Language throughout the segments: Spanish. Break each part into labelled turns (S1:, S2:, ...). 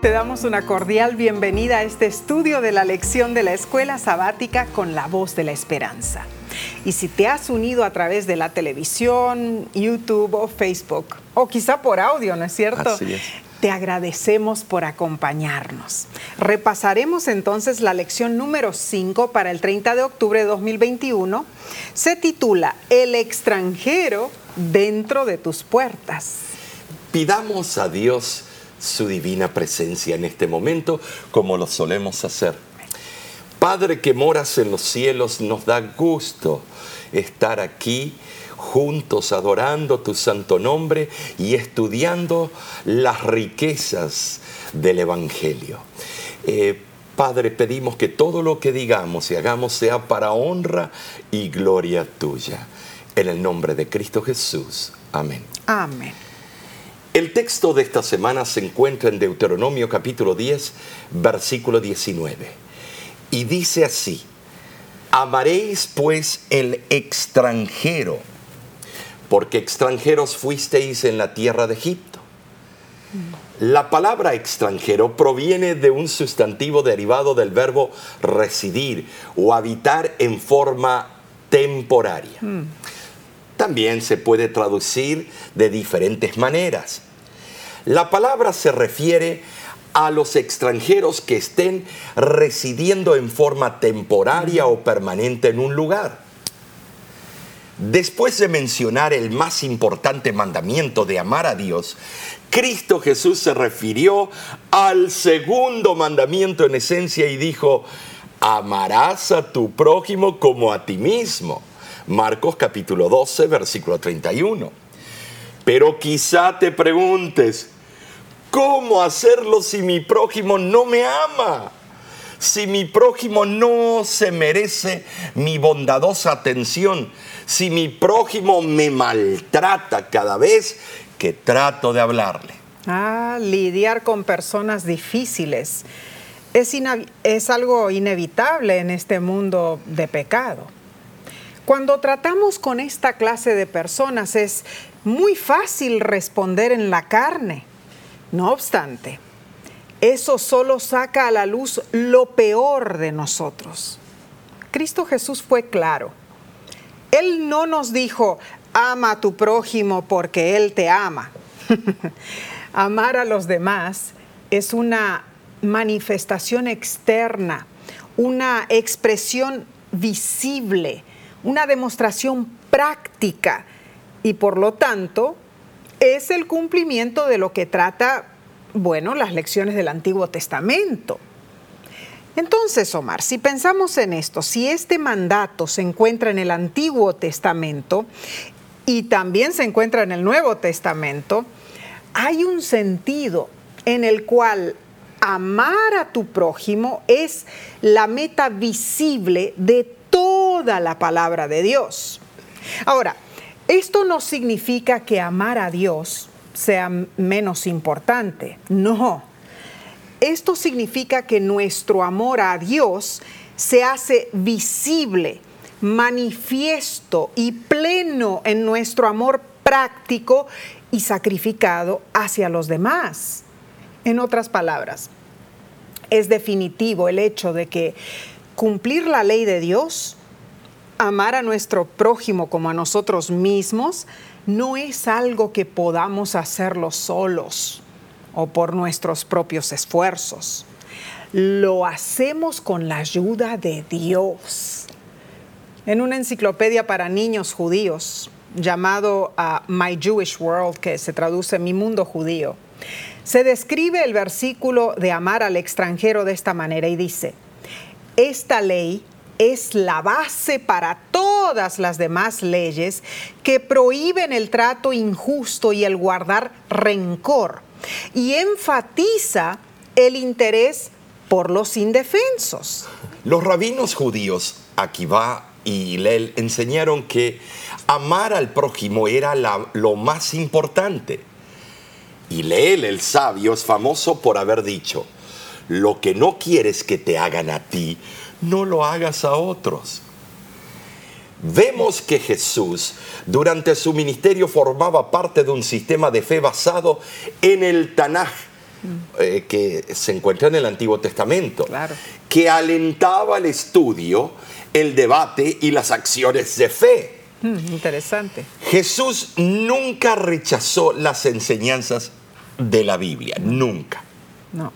S1: Te damos una cordial bienvenida a este estudio de la lección de la escuela sabática con la voz de la esperanza. Y si te has unido a través de la televisión, YouTube o Facebook, o quizá por audio, ¿no es cierto?
S2: Así es.
S1: Te agradecemos por acompañarnos. Repasaremos entonces la lección número 5 para el 30 de octubre de 2021. Se titula El extranjero dentro de tus puertas.
S2: Pidamos a Dios su divina presencia en este momento como lo solemos hacer. Padre que moras en los cielos, nos da gusto estar aquí juntos adorando tu santo nombre y estudiando las riquezas del Evangelio. Eh, Padre, pedimos que todo lo que digamos y hagamos sea para honra y gloria tuya. En el nombre de Cristo Jesús. Amén.
S1: Amén.
S2: El texto de esta semana se encuentra en Deuteronomio capítulo 10, versículo 19. Y dice así, amaréis pues el extranjero porque extranjeros fuisteis en la tierra de Egipto. La palabra extranjero proviene de un sustantivo derivado del verbo residir o habitar en forma temporaria. También se puede traducir de diferentes maneras. La palabra se refiere a los extranjeros que estén residiendo en forma temporaria o permanente en un lugar. Después de mencionar el más importante mandamiento de amar a Dios, Cristo Jesús se refirió al segundo mandamiento en esencia y dijo, amarás a tu prójimo como a ti mismo. Marcos capítulo 12, versículo 31. Pero quizá te preguntes, ¿cómo hacerlo si mi prójimo no me ama? Si mi prójimo no se merece mi bondadosa atención, si mi prójimo me maltrata cada vez que trato de hablarle.
S1: Ah, lidiar con personas difíciles es, es algo inevitable en este mundo de pecado. Cuando tratamos con esta clase de personas es muy fácil responder en la carne. No obstante, eso solo saca a la luz lo peor de nosotros. Cristo Jesús fue claro. Él no nos dijo, ama a tu prójimo porque Él te ama. Amar a los demás es una manifestación externa, una expresión visible, una demostración práctica y por lo tanto es el cumplimiento de lo que trata, bueno, las lecciones del Antiguo Testamento. Entonces, Omar, si pensamos en esto, si este mandato se encuentra en el Antiguo Testamento y también se encuentra en el Nuevo Testamento, hay un sentido en el cual amar a tu prójimo es la meta visible de toda la palabra de Dios. Ahora, esto no significa que amar a Dios sea menos importante, no. Esto significa que nuestro amor a Dios se hace visible, manifiesto y pleno en nuestro amor práctico y sacrificado hacia los demás. En otras palabras, es definitivo el hecho de que cumplir la ley de Dios, amar a nuestro prójimo como a nosotros mismos, no es algo que podamos hacerlo solos o por nuestros propios esfuerzos. Lo hacemos con la ayuda de Dios. En una enciclopedia para niños judíos llamado uh, My Jewish World, que se traduce Mi Mundo Judío, se describe el versículo de amar al extranjero de esta manera y dice, esta ley es la base para todas las demás leyes que prohíben el trato injusto y el guardar rencor y enfatiza el interés por los indefensos.
S2: Los rabinos judíos, Akiva y Hillel, enseñaron que amar al prójimo era lo más importante. Hillel, el sabio, es famoso por haber dicho, lo que no quieres que te hagan a ti, no lo hagas a otros. Vemos que Jesús durante su ministerio formaba parte de un sistema de fe basado en el Tanaj, eh, que se encuentra en el Antiguo Testamento,
S1: Claro.
S2: que alentaba el estudio, el debate y las acciones de fe.
S1: Mm, interesante.
S2: Jesús nunca rechazó las enseñanzas de la Biblia, nunca.
S1: No.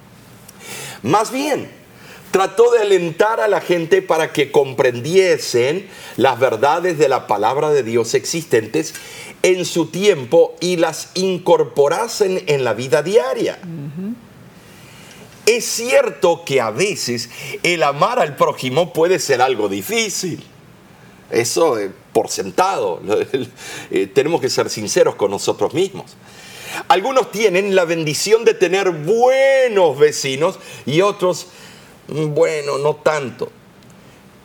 S2: Más bien, trató de alentar a la gente para que comprendiesen las verdades de la palabra de Dios existentes en su tiempo y las incorporasen en la vida diaria. Es cierto que a veces el amar al prójimo puede ser algo difícil. Eso eh, por sentado. Eh, tenemos que ser sinceros con nosotros mismos. Algunos tienen la bendición de tener buenos vecinos y otros, bueno, no tanto.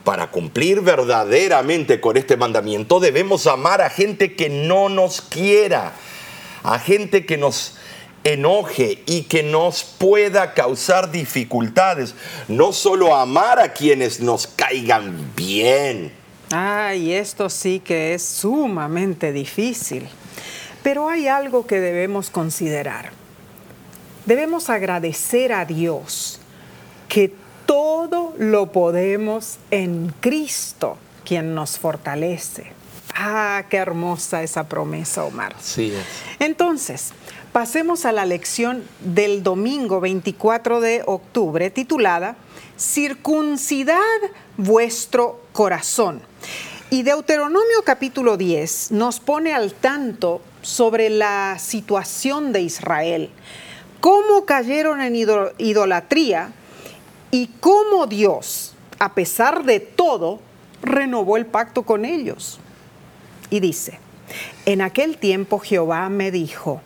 S2: Para cumplir verdaderamente con este mandamiento debemos amar a gente que no nos quiera, a gente que nos enoje y que nos pueda causar dificultades. No solo amar a quienes nos caigan bien.
S1: Ay, esto sí que es sumamente difícil. Pero hay algo que debemos considerar. Debemos agradecer a Dios que todo lo podemos en Cristo, quien nos fortalece. Ah, qué hermosa esa promesa, Omar.
S2: Sí,
S1: Entonces, pasemos a la lección del domingo 24 de octubre titulada Circuncidad vuestro corazón. Y Deuteronomio capítulo 10 nos pone al tanto sobre la situación de Israel, cómo cayeron en ido- idolatría y cómo Dios, a pesar de todo, renovó el pacto con ellos. Y dice, en aquel tiempo Jehová me dijo,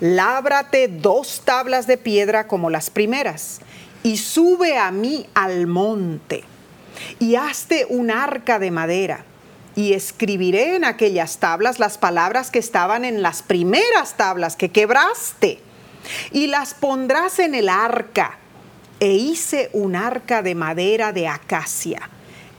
S1: lábrate dos tablas de piedra como las primeras, y sube a mí al monte, y hazte un arca de madera, y escribiré en aquellas tablas las palabras que estaban en las primeras tablas que quebraste, y las pondrás en el arca. E hice un arca de madera de acacia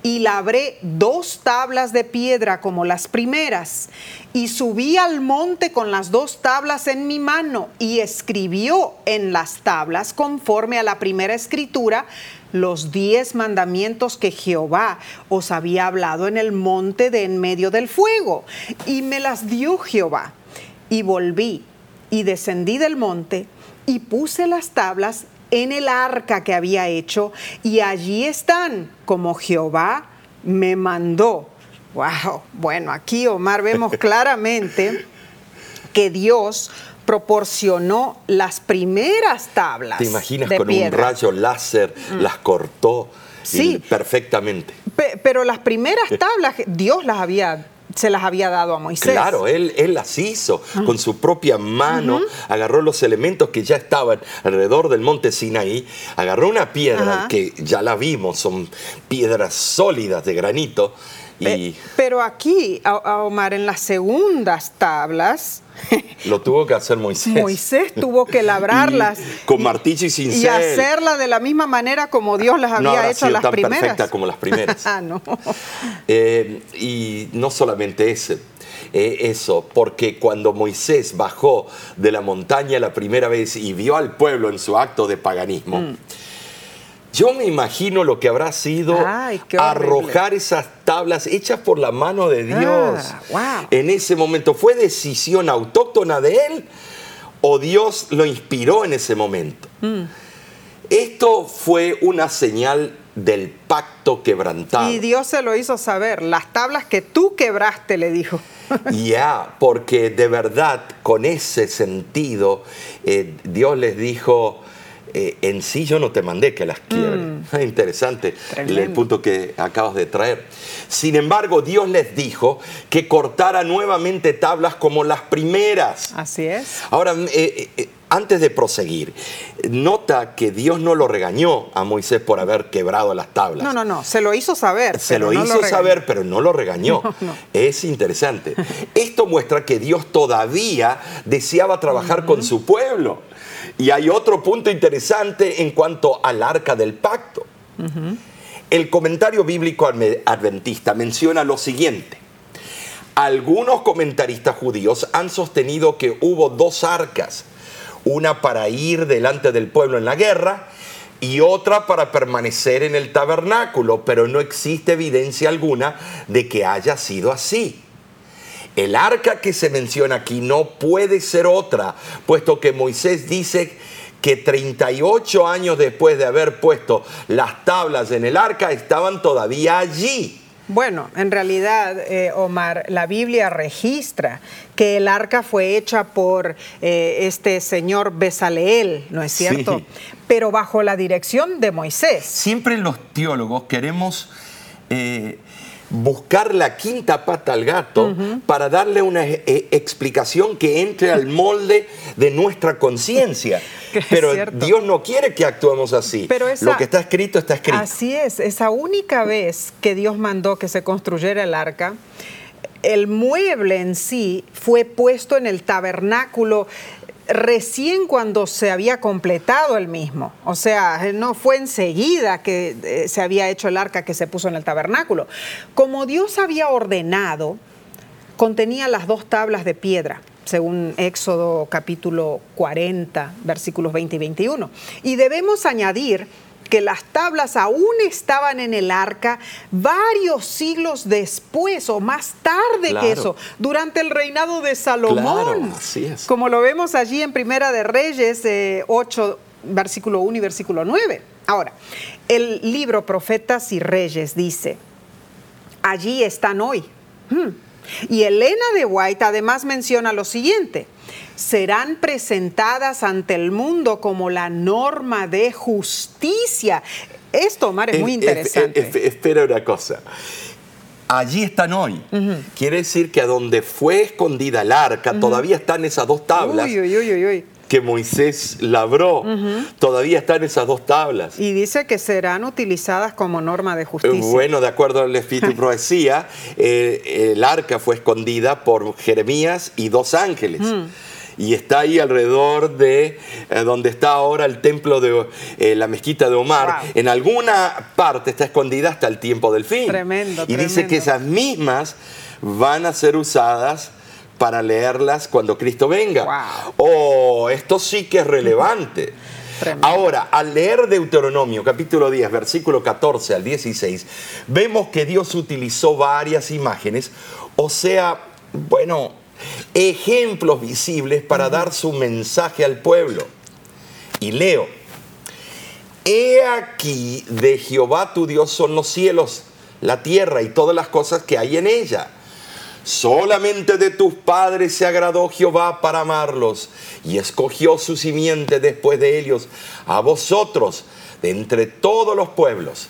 S1: y labré dos tablas de piedra como las primeras, y subí al monte con las dos tablas en mi mano, y escribió en las tablas, conforme a la primera escritura, los diez mandamientos que Jehová os había hablado en el monte de en medio del fuego. Y me las dio Jehová. Y volví y descendí del monte y puse las tablas en el arca que había hecho y allí están como Jehová me mandó. Wow, bueno, aquí Omar vemos claramente que Dios proporcionó las primeras tablas.
S2: ¿Te imaginas
S1: de
S2: con un
S1: piedra. Mm.
S2: rayo láser las cortó
S1: Sí.
S2: perfectamente?
S1: Pe- Pero las primeras tablas Dios las había, se las había dado a Moisés.
S2: Claro, él, él las hizo con su propia mano, agarró los elementos que ya estaban alrededor del monte Sinaí, agarró una piedra que ya la vimos, son piedras sólidas de granito, y
S1: Pe- pero aquí, a- Omar, en las segundas tablas,
S2: lo tuvo que hacer Moisés.
S1: Moisés tuvo que labrarlas.
S2: Y con martillo y
S1: y
S2: cincel.
S1: hacerla de la misma manera como Dios las
S2: no
S1: había
S2: habrá
S1: hecho
S2: sido
S1: las
S2: tan
S1: primeras.
S2: perfecta como las primeras.
S1: ah, no.
S2: Eh, y no solamente ese, eh, eso, porque cuando Moisés bajó de la montaña la primera vez y vio al pueblo en su acto de paganismo,
S1: Mm.
S2: Yo me imagino lo que habrá sido
S1: Ay,
S2: arrojar esas tablas hechas por la mano de Dios.
S1: Ah, wow.
S2: En ese momento, ¿fue decisión autóctona de él o Dios lo inspiró en ese momento?
S1: Mm.
S2: Esto fue una señal del pacto quebrantado.
S1: Y Dios se lo hizo saber. Las tablas que tú quebraste, le dijo.
S2: Ya, porque de verdad, con ese sentido, eh, Dios les dijo, eh, en sí yo no te mandé que las quiebren. Interesante el,
S1: Mm.
S2: Punto que acabas de traer. Sin embargo, Dios les dijo que cortara nuevamente tablas como las primeras.
S1: Así es.
S2: Ahora, eh, eh, antes de proseguir, nota que Dios no lo regañó a Moisés por haber quebrado las tablas.
S1: No, no, no. Se lo hizo saber.
S2: Se lo
S1: no
S2: hizo saber, pero no lo regañó.
S1: No, no.
S2: Es interesante. Esto muestra que Dios todavía deseaba trabajar con su pueblo. Y hay otro punto interesante en cuanto al arca del pacto. El comentario bíblico adve- adventista menciona lo siguiente. Algunos comentaristas judíos han sostenido que hubo dos arcas, una para ir delante del pueblo en la guerra y otra para permanecer en el tabernáculo, pero no existe evidencia alguna de que haya sido así. El arca que se menciona aquí no puede ser otra, puesto que Moisés dice que 38 años después de haber puesto las tablas en el arca estaban todavía allí.
S1: Bueno, en realidad, eh, Omar, la Biblia registra que el arca fue hecha por eh, este señor Besaleel, ¿no es cierto? Pero bajo la dirección de Moisés.
S2: Siempre los teólogos queremos eh, buscar la quinta pata al gato para darle una eh, explicación que entre al molde de nuestra conciencia. Pero Dios no quiere que actuemos así. Pero Lo que está escrito está escrito.
S1: Así es, esa única vez que Dios mandó que se construyera el arca, el mueble en sí fue puesto en el tabernáculo recién cuando se había completado el mismo. O sea, no fue enseguida que eh, se había hecho el arca que se puso en el tabernáculo. Como Dios había ordenado, contenía las dos tablas de piedra según Éxodo capítulo 40, versículos 20 y 21. Y debemos añadir que las tablas aún estaban en el arca varios siglos después o más tarde que eso, durante el reinado de Salomón. así es. Como lo vemos allí en Primera de Reyes 8, versículo 1 y versículo 9. Ahora, el libro Profetas y Reyes dice, allí están hoy. Hmm. Y Elena de White además menciona lo siguiente, serán presentadas ante el mundo como la norma de justicia. Esto, Omar, es muy interesante.
S2: espera una cosa. Allí están hoy. Quiere decir que a donde fue escondida el arca, todavía están esas dos tablas. Uy, uy, uy, que Moisés labró. Todavía están esas dos tablas.
S1: Y dice que serán utilizadas como norma de justicia.
S2: Bueno, de acuerdo al Espíritu y Profecía, eh, el arca fue escondida por Jeremías y dos ángeles y está ahí alrededor de eh, donde está ahora el templo de eh, la mezquita de Omar. En alguna parte está escondida hasta el tiempo del fin.
S1: Tremendo.
S2: Y dice que esas mismas van a ser usadas para leerlas cuando Cristo venga. Oh, esto sí que es relevante. Ahora, al leer Deuteronomio capítulo 10, versículo 14 al 16, vemos que Dios utilizó varias imágenes, o sea, bueno, ejemplos visibles para dar su mensaje al pueblo. Y leo, he aquí de Jehová tu Dios son los cielos, la tierra y todas las cosas que hay en ella. Solamente de tus padres se agradó Jehová para amarlos y escogió su simiente después de ellos, a vosotros, de entre todos los pueblos.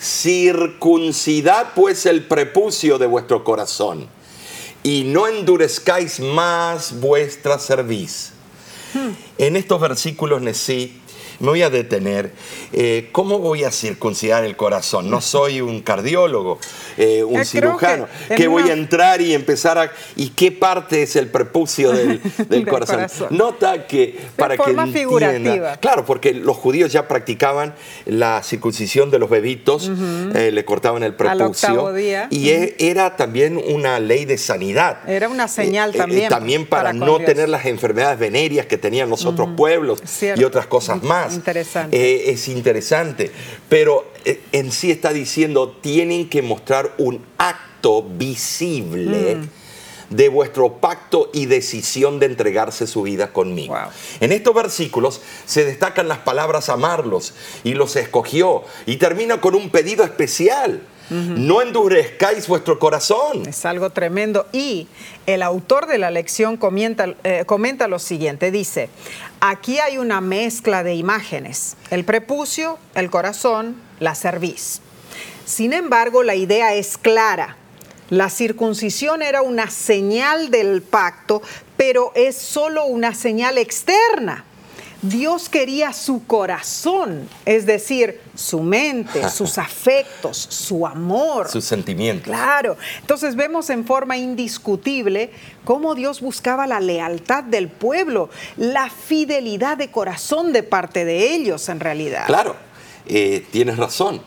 S2: Circuncidad pues el prepucio de vuestro corazón y no endurezcáis más vuestra cerviz. Hmm. En estos versículos, Nesí, me voy a detener. Eh, ¿Cómo voy a circuncidar el corazón? No soy un cardiólogo, eh, un cirujano. Que, voy a entrar y empezar a... ¿Y qué parte es el prepucio del, corazón? Nota que para que entienda... Claro, porque los judíos ya practicaban la circuncisión de los bebitos, eh, le cortaban el prepucio.
S1: Día.
S2: Y e, era también una ley de sanidad.
S1: Era una señal también.
S2: también para, no tener las enfermedades venéreas que tenían los otros pueblos y otras cosas más.
S1: Interesante.
S2: Eh, es interesante. Pero eh, en sí está diciendo, tienen que mostrar un acto visible. Mm. de vuestro pacto y decisión de entregarse su vida conmigo. En estos versículos se destacan las palabras amarlos y los escogió y termina con un pedido especial. No endurezcáis vuestro corazón.
S1: Es algo tremendo. Y el autor de la lección comenta, eh, comenta lo siguiente, dice, aquí hay una mezcla de imágenes, el prepucio, el corazón, la cerviz. Sin embargo, la idea es clara. La circuncisión era una señal del pacto, pero es solo una señal externa. Dios quería su corazón, es decir, su mente, sus afectos, su amor.
S2: Sus sentimientos.
S1: Claro. Entonces vemos en forma indiscutible cómo Dios buscaba la lealtad del pueblo, la fidelidad de corazón de parte de ellos en realidad.
S2: Claro, eh, tienes razón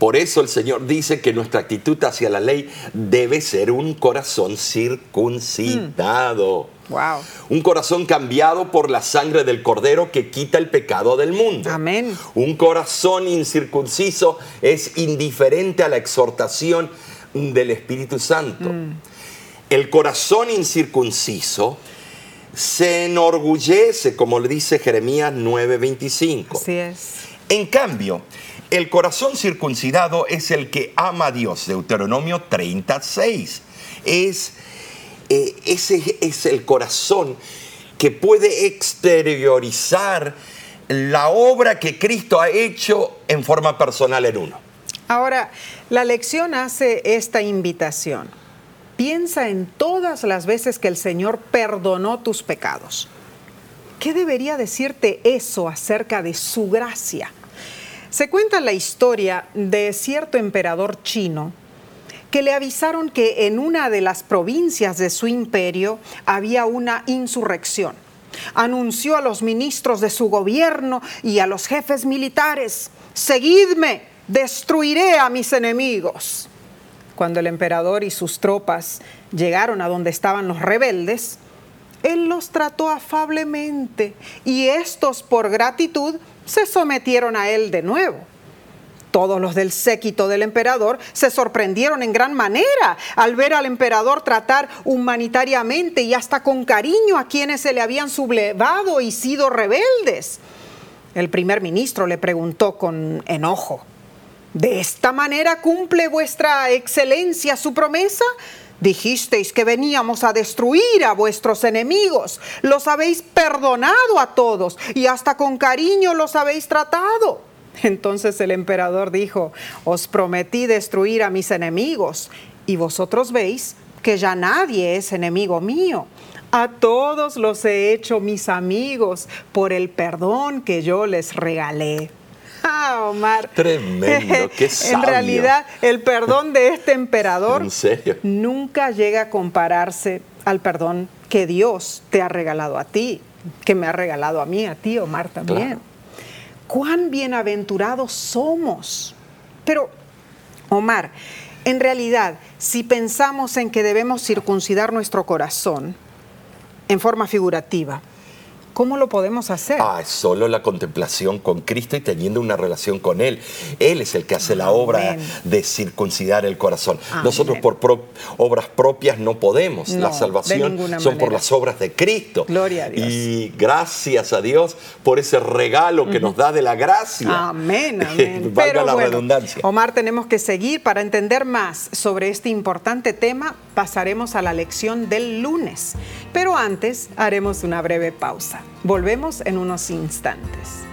S2: Por eso el Señor dice que nuestra actitud hacia la ley debe ser un corazón circuncidado.
S1: Wow.
S2: Un corazón cambiado por la sangre del Cordero que quita el pecado del mundo.
S1: Amén.
S2: Un corazón incircunciso es indiferente a la exhortación del Espíritu Santo. El corazón incircunciso se enorgullece, como le dice Jeremías 9:25.
S1: Así es.
S2: En cambio, el corazón circuncidado es el que ama a Dios, Deuteronomio 36. Es, eh, ese es el corazón que puede exteriorizar la obra que Cristo ha hecho en forma personal en uno.
S1: Ahora, la lección hace esta invitación. Piensa en todas las veces que el Señor perdonó tus pecados. ¿Qué debería decirte eso acerca de su gracia? Se cuenta la historia de cierto emperador chino que le avisaron que en una de las provincias de su imperio había una insurrección. Anunció a los ministros de su gobierno y a los jefes militares, seguidme, destruiré a mis enemigos. Cuando el emperador y sus tropas llegaron a donde estaban los rebeldes, él los trató afablemente y estos por gratitud se sometieron a él de nuevo. Todos los del séquito del emperador se sorprendieron en gran manera al ver al emperador tratar humanitariamente y hasta con cariño a quienes se le habían sublevado y sido rebeldes. El primer ministro le preguntó con enojo, ¿de esta manera cumple vuestra excelencia su promesa? Dijisteis que veníamos a destruir a vuestros enemigos. Los habéis perdonado a todos y hasta con cariño los habéis tratado. Entonces el emperador dijo, os prometí destruir a mis enemigos y vosotros veis que ya nadie es enemigo mío. A todos los he hecho mis amigos por el perdón que yo les regalé. Ah, Omar.
S2: Tremendo, qué sabio.
S1: En realidad, el perdón de este emperador
S2: ¿En serio?
S1: nunca llega a compararse al perdón que Dios te ha regalado a ti, que me ha regalado a mí, a ti, Omar, también.
S2: Claro.
S1: Cuán bienaventurados somos. Pero, Omar, en realidad, si pensamos en que debemos circuncidar nuestro corazón en forma figurativa, ¿cómo lo podemos hacer?
S2: Ah, es solo la contemplación con Cristo y teniendo una relación con Él. Él es el que hace la obra
S1: Amén.
S2: de circuncidar el corazón.
S1: Amén.
S2: Nosotros por pro- obras propias no podemos.
S1: No,
S2: la salvación son por las obras de Cristo.
S1: Gloria a Dios.
S2: Y gracias a Dios por ese regalo que nos da de la gracia.
S1: Amén, amén.
S2: Valga
S1: Pero
S2: la
S1: bueno,
S2: redundancia.
S1: Omar, tenemos que seguir. Para entender más sobre este importante tema, pasaremos a la lección del lunes. Pero antes, haremos una breve pausa. Volvemos en unos instantes.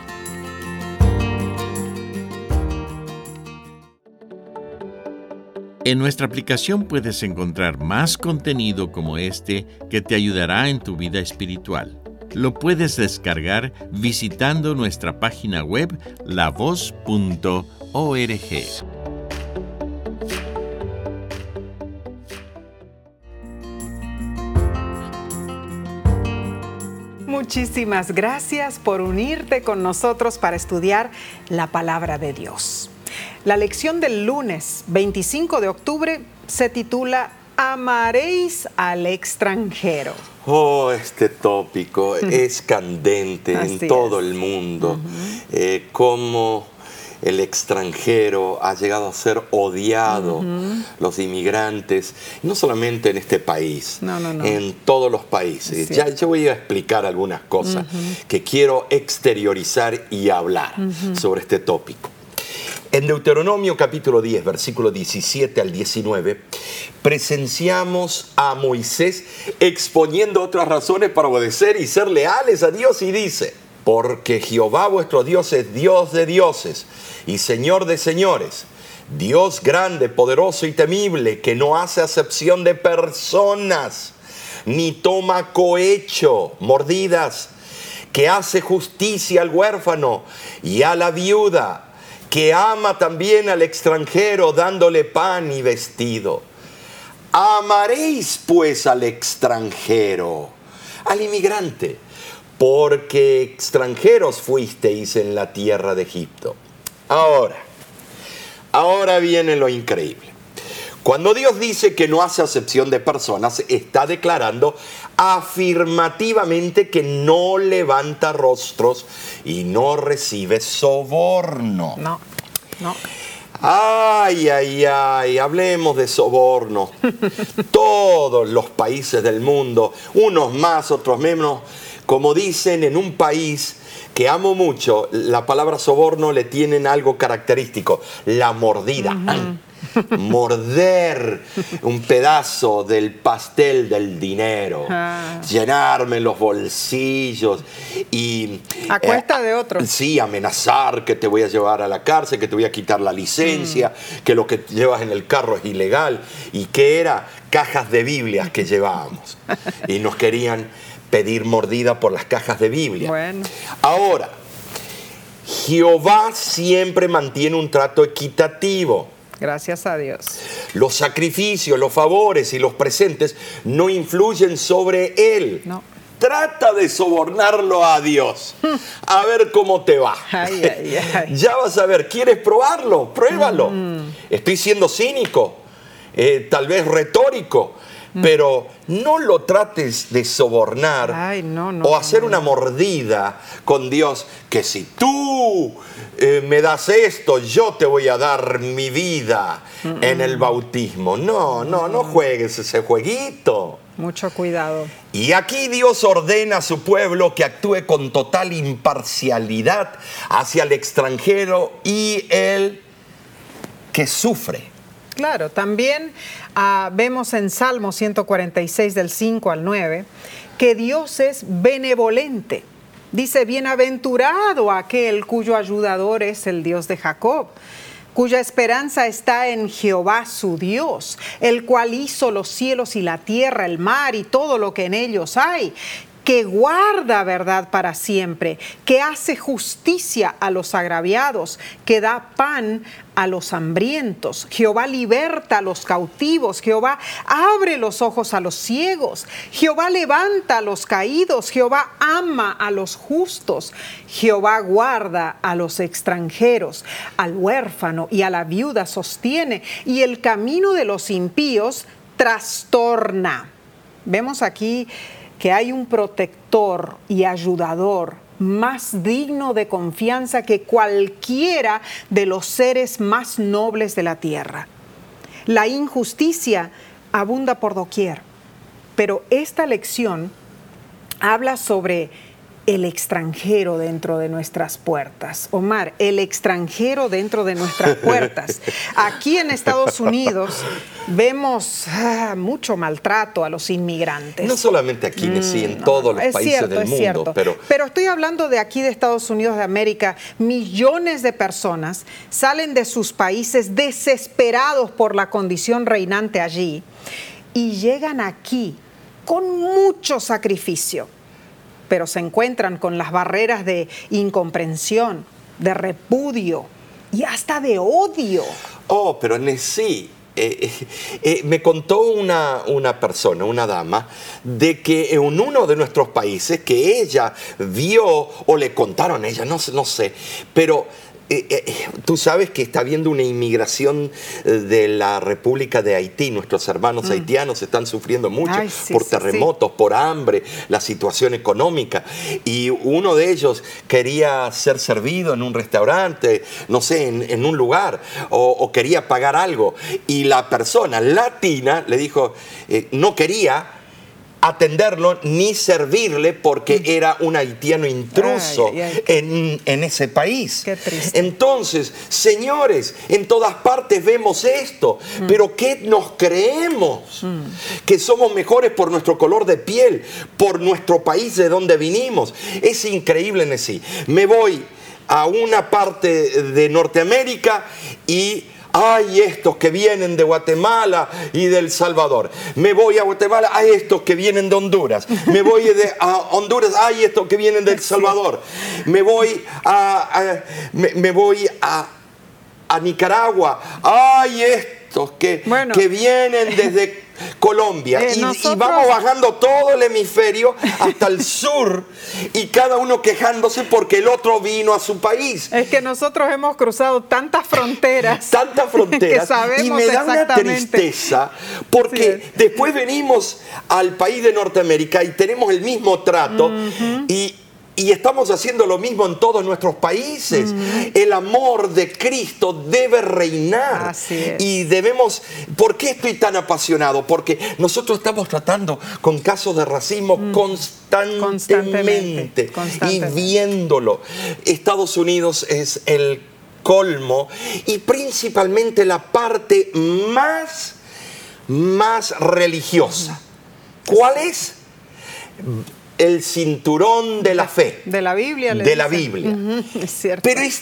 S3: En nuestra aplicación puedes encontrar más contenido como este que te ayudará en tu vida espiritual. Lo puedes descargar visitando nuestra página web lavoz.org.
S1: Muchísimas gracias por unirte con nosotros para estudiar la palabra de Dios. La lección del lunes 25 de octubre se titula Amaréis al extranjero.
S2: Oh, este tópico es candente
S1: Así
S2: en todo
S1: es.
S2: el mundo. Eh, cómo el extranjero ha llegado a ser odiado, los inmigrantes, no solamente en este país,
S1: No, no, no.
S2: en todos los países. Ya yo voy a explicar algunas cosas que quiero exteriorizar y hablar sobre este tópico. En Deuteronomio capítulo 10, versículo 17 al 19, presenciamos a Moisés exponiendo otras razones para obedecer y ser leales a Dios y dice, porque Jehová vuestro Dios es Dios de dioses y Señor de señores, Dios grande, poderoso y temible, que no hace acepción de personas, ni toma cohecho, mordidas, que hace justicia al huérfano y a la viuda, que ama también al extranjero dándole pan y vestido. Amaréis pues al extranjero, al inmigrante, porque extranjeros fuisteis en la tierra de Egipto. Ahora, Ahora viene lo increíble. Cuando Dios dice que no hace acepción de personas, está declarando afirmativamente que no levanta rostros y no recibe soborno.
S1: No, no.
S2: Ay, ay, ay, hablemos de soborno. Todos los países del mundo, unos más, otros menos, como dicen en un país que amo mucho, la palabra soborno le tienen algo característico, la mordida morder un pedazo del pastel del dinero, ah. llenarme los bolsillos y...
S1: A cuesta de otro.
S2: Sí, amenazar que te voy a llevar a la cárcel, que te voy a quitar la licencia, mm. que lo que llevas en el carro es ilegal y que era cajas de Biblias que llevábamos. y nos querían pedir mordida por las cajas de Biblia.
S1: Bueno.
S2: Ahora, Jehová siempre mantiene un trato equitativo.
S1: Gracias a Dios.
S2: Los sacrificios, los favores y los presentes no influyen sobre Él.
S1: No.
S2: Trata de sobornarlo a Dios. A ver cómo te va. ya vas a ver, ¿quieres probarlo? Pruébalo. Mm. Estoy siendo cínico, eh, tal vez retórico. Pero no lo trates de sobornar o hacer una mordida con Dios, que si tú eh, me das esto, yo te voy a dar mi vida en el bautismo. No, no, no juegues ese jueguito.
S1: Mucho cuidado.
S2: Y aquí Dios ordena a su pueblo que actúe con total imparcialidad hacia el extranjero y el que sufre.
S1: Claro, también ah, vemos en Salmo 146 del 5 al 9 que Dios es benevolente. Dice, bienaventurado aquel cuyo ayudador es el Dios de Jacob cuya esperanza está en Jehová su Dios, el cual hizo los cielos y la tierra, el mar y todo lo que en ellos hay, que guarda verdad para siempre, que hace justicia a los agraviados, que da pan a los hambrientos. Jehová liberta a los cautivos, Jehová abre los ojos a los ciegos, Jehová levanta a los caídos, Jehová ama a los justos, Jehová guarda a los extranjeros, al huérfano y a la viuda sostiene, y el camino de los impíos trastorna. Vemos aquí que hay un protector y ayudador más digno de confianza que cualquiera de los seres más nobles de la tierra. La injusticia abunda por doquier, pero esta lección habla sobre el extranjero dentro de nuestras puertas. Omar, el extranjero dentro de nuestras puertas. Aquí en Estados Unidos vemos ah, mucho maltrato a los inmigrantes.
S2: No solamente aquí, sí, en mm, todos los países del mundo. Pero...
S1: pero estoy hablando de aquí de Estados Unidos de América. Millones de personas salen de sus países desesperados por la condición reinante allí y llegan aquí con mucho sacrificio pero se encuentran con las barreras de incomprensión, de repudio y hasta de odio.
S2: Oh, pero sí, eh, eh, eh, me contó una, una, persona, una dama, de que en uno de nuestros países que ella vio o le contaron a ella, no, no sé, pero eh, eh, tú sabes que está habiendo una inmigración eh, de la República de Haití. Nuestros hermanos mm. haitianos están sufriendo mucho por terremotos, por hambre, la situación económica. Y uno de ellos quería ser servido en un restaurante, no sé, en, un lugar, o, quería pagar algo. Y la persona latina le dijo, no quería atenderlo ni servirle porque mm. era un haitiano intruso En, ese país. Entonces, señores, en todas partes vemos esto, mm. pero ¿qué nos creemos? Mm. Que somos mejores por nuestro color de piel, por nuestro país de donde vinimos. Es increíble en sí. Me voy a una parte de Norteamérica y hay estos que vienen de Guatemala y del Salvador. Me voy a Guatemala, hay estos que vienen de Honduras. Me voy de, a Honduras, hay estos que vienen del Salvador. Me voy a, me, voy a, a Nicaragua, hay estos que, que vienen desde Colombia
S1: Eh,
S2: y, vamos bajando todo el hemisferio hasta el sur y cada uno quejándose porque el otro vino a su país.
S1: Es que nosotros hemos cruzado tantas fronteras.
S2: Tantas fronteras
S1: que sabemos
S2: y me da una tristeza porque
S1: Sí.
S2: después venimos al país de Norteamérica y tenemos el mismo trato y, y estamos haciendo lo mismo en todos nuestros países. El amor de Cristo debe reinar
S1: Así es.
S2: y debemos. ¿Por qué estoy tan apasionado? Porque nosotros estamos tratando con casos de racismo constantemente,
S1: Constantemente,
S2: y viéndolo. Estados Unidos es el colmo y principalmente la parte más, más religiosa. ¿Cuál es? El cinturón de la fe.
S1: De la Biblia.
S2: De la. Biblia.
S1: Ujú, Es cierto.
S2: Pero es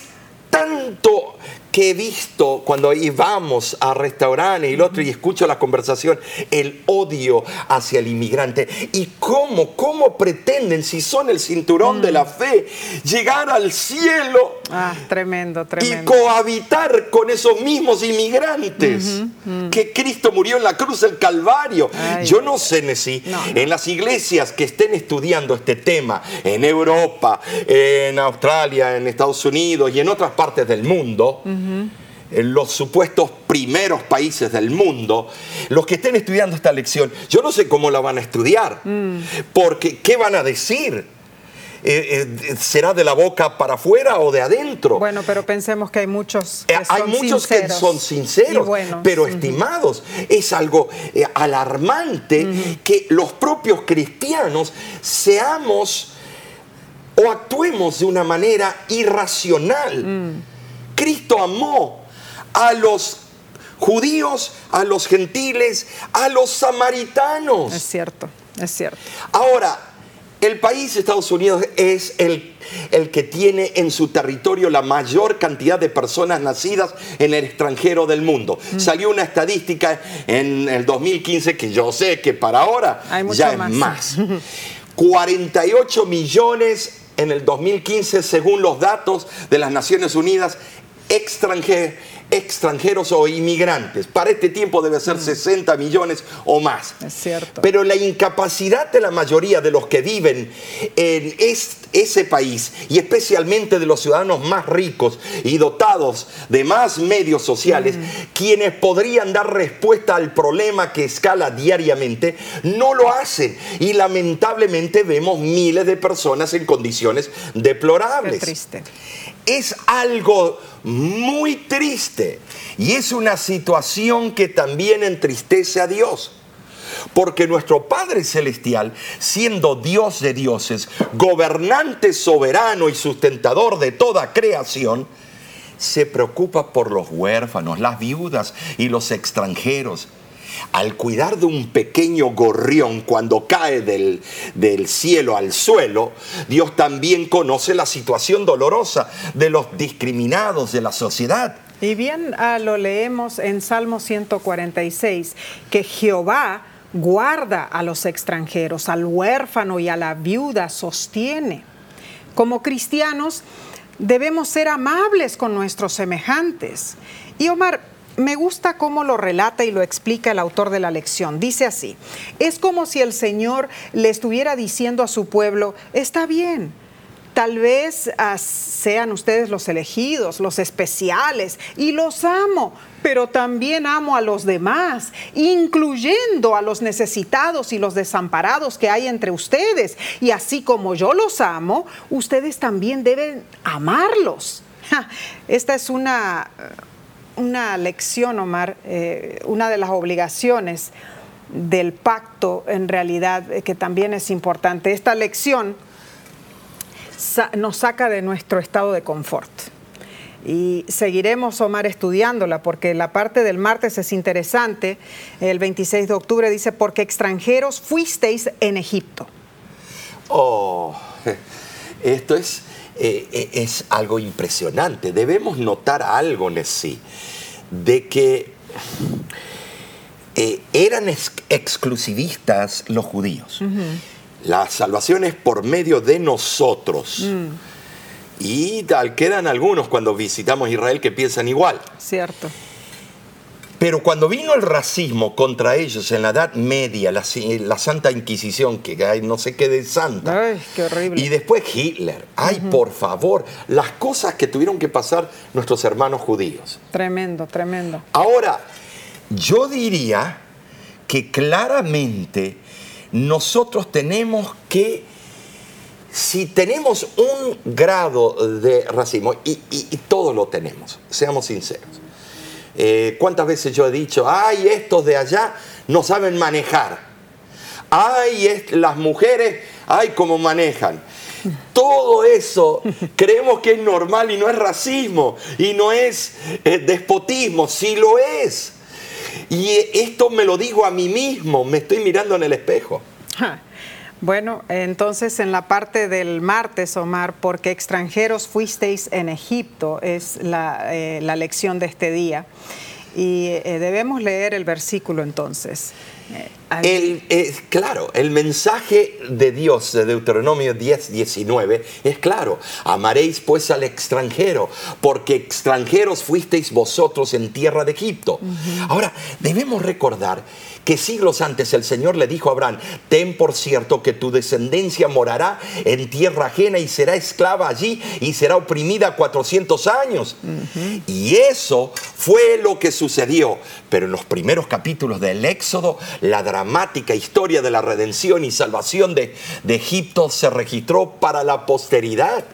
S2: tanto que he visto cuando íbamos a restaurantes y el otro y escucho la conversación, el odio hacia el inmigrante y cómo, cómo pretenden, si son el cinturón de la fe, llegar al cielo
S1: Ah, tremendo,
S2: y
S1: tremendo.
S2: cohabitar con esos mismos inmigrantes que Cristo murió en la cruz del Calvario.
S1: Ay.
S2: Yo no sé, Nessie,
S1: No,
S2: en las iglesias que estén estudiando este tema en Europa, en Australia, en Estados Unidos y en otras partes del mundo, en los supuestos primeros países del mundo, los que estén estudiando esta lección, yo no sé cómo la van a estudiar,
S1: Mm.
S2: porque ¿qué van a decir? Eh, eh, ¿Será de la boca para afuera o de adentro?
S1: Bueno, pero pensemos que hay muchos que
S2: Eh, Hay
S1: son
S2: muchos que
S1: sinceros
S2: son sinceros, pero estimados, es algo eh, alarmante que los propios cristianos seamos o actuemos de una manera irracional.
S1: Mm.
S2: Cristo amó a los judíos, a los gentiles, a los samaritanos.
S1: Es cierto, es cierto.
S2: Ahora, el país Estados Unidos es el, el que tiene en su territorio la mayor cantidad de personas nacidas en el extranjero del mundo. Salió una estadística en el 2015 que yo sé que para ahora
S1: Hay
S2: ya
S1: más.
S2: es más. 48 millones en el 2015 según los datos de las Naciones Unidas extranjer- extranjeros o inmigrantes. Para este tiempo debe ser 60 millones o más.
S1: Es cierto.
S2: Pero la incapacidad de la mayoría de los que viven en es- ese país y especialmente de los ciudadanos más ricos y dotados de más medios sociales, quienes podrían dar respuesta al problema que escala diariamente, no lo hacen. Y lamentablemente vemos miles de personas en condiciones
S1: Qué
S2: deplorables
S1: triste.
S2: Es algo muy triste y es una situación que también entristece a Dios. Porque nuestro Padre Celestial, siendo Dios de dioses, gobernante soberano y sustentador de toda creación, se preocupa por los huérfanos, las viudas y los extranjeros. Al cuidar de un pequeño gorrión cuando cae del, del cielo al suelo, Dios también conoce la situación dolorosa de los discriminados de la sociedad.
S1: Y bien ah, lo leemos en Salmo 146, que Jehová guarda a los extranjeros, al huérfano y a la viuda sostiene. Como cristianos debemos ser amables con nuestros semejantes. Y Omar, me gusta cómo lo relata y lo explica el autor de la lección. Dice así, es como si el Señor le estuviera diciendo a su pueblo, está bien, Tal vez ah, sean ustedes los elegidos, los especiales, y los amo, pero también amo a los demás, incluyendo a los necesitados y los desamparados que hay entre ustedes. Y así como yo los amo, ustedes también deben amarlos. Esta es una, una lección, Omar, eh, una de las obligaciones del pacto en realidad eh, que también es importante. Esta lección nos saca de nuestro estado de confort. Y seguiremos, Omar, estudiándola, porque la parte del martes es interesante. El 26 de octubre dice, porque extranjeros fuisteis en Egipto.
S2: Oh, esto es, eh, eh, es algo impresionante. Debemos notar algo, Nessie, de que eh, eran ex- exclusivistas los judíos. La salvación es por medio de nosotros. Y tal, quedan algunos cuando visitamos Israel que piensan igual.
S1: ¿Cierto?
S2: Pero cuando vino el racismo contra ellos en la Edad Media, la, la Santa Inquisición, que hay no sé qué de santa.
S1: Ay, qué horrible.
S2: Y después Hitler. Ay, por favor, las cosas que tuvieron que pasar nuestros hermanos judíos.
S1: Tremendo, tremendo.
S2: Ahora, yo diría que claramente nosotros tenemos que, si tenemos un grado de racismo, y, todos lo tenemos, seamos sinceros, eh, ¿cuántas veces yo he dicho, ay, estos de allá no saben manejar? Ay, las mujeres, ay, cómo manejan. Todo eso creemos que es normal y no es racismo y no es eh, despotismo, sí lo es. Y esto me lo digo a mí mismo, me estoy mirando en el espejo.
S1: Bueno, entonces en la parte del martes, Omar, porque extranjeros fuisteis en Egipto, es la, eh, lección de este día. Y eh, debemos leer el versículo entonces.
S2: El, eh, claro, el mensaje de Dios de Deuteronomio 10, 19 es claro. Amaréis pues al extranjero, porque extranjeros fuisteis vosotros en tierra de Egipto. Ahora, debemos recordar que siglos antes el Señor le dijo a Abraham, ten por cierto que tu descendencia morará en tierra ajena y será esclava allí y será oprimida 400 años. Y eso fue lo que sucedió. Pero en los primeros capítulos del Éxodo, la dramática historia de la redención y salvación de, de Egipto se registró para la posteridad.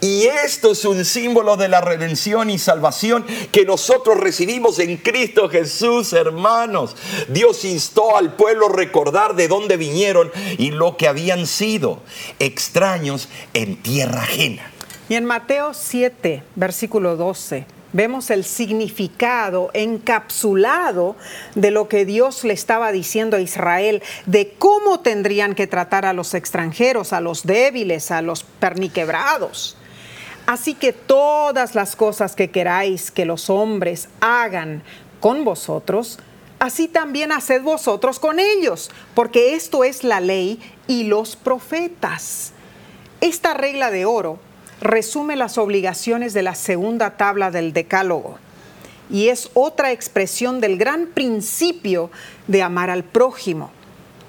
S2: Y esto es un símbolo de la redención y salvación que nosotros recibimos en Cristo Jesús, hermanos. Dios instó al pueblo a recordar de dónde vinieron y lo que habían sido, extraños en tierra ajena.
S1: Y en Mateo 7, versículo 12 vemos el significado encapsulado de lo que Dios le estaba diciendo a Israel, de cómo tendrían que tratar a los extranjeros, a los débiles, a los perniquebrados. Así que todas las cosas que queráis que los hombres hagan con vosotros, así también haced vosotros con ellos, porque esto es la ley y los profetas. Esta regla de oro resume las obligaciones de la segunda tabla del Decálogo y es otra expresión del gran principio de amar al prójimo.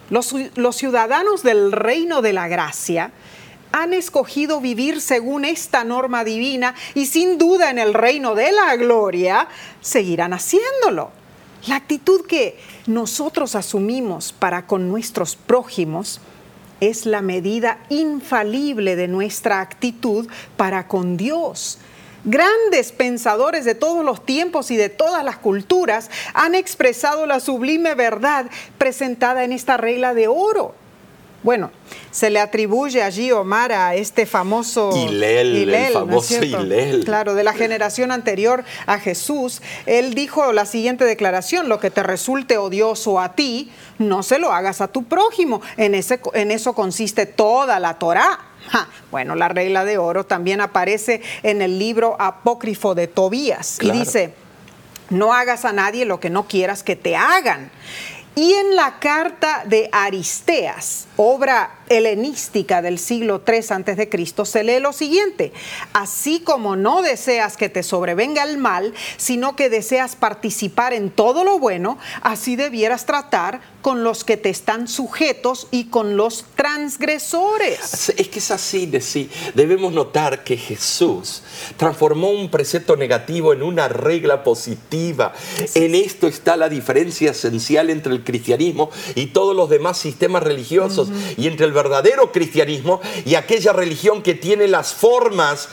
S1: Los, ciudadanos del reino de la gracia han escogido vivir según esta norma divina y sin duda en el reino de la gloria seguirán haciéndolo. La actitud que nosotros asumimos para con nuestros prójimos es la medida infalible de nuestra actitud para con Dios. Grandes pensadores de todos los tiempos y de todas las culturas han expresado la sublime verdad presentada en esta regla de oro. Bueno, se le atribuye allí, Omar, a este famoso
S2: Hilel, el famoso
S1: Claro, de la generación anterior a Jesús. Él dijo la siguiente declaración, lo que te resulte odioso a ti, no se lo hagas a tu prójimo. En, ese, en eso consiste toda la Torá. bueno, la regla de oro también aparece en el libro apócrifo de Tobías y dice, no hagas a nadie lo que no quieras que te hagan. Y en la carta de Aristeas, obra helenística del siglo III a.C., se lee lo siguiente, así como no deseas que te sobrevenga el mal, sino que deseas participar en todo lo bueno, así debieras tratar con los que te están sujetos y con los transgresores.
S2: Es que es así de sí. Debemos notar que Jesús transformó un precepto negativo en una regla positiva. En esto está la diferencia esencial entre el cristianismo y todos los demás sistemas religiosos y entre el verdadero cristianismo y aquella religión que tiene las formas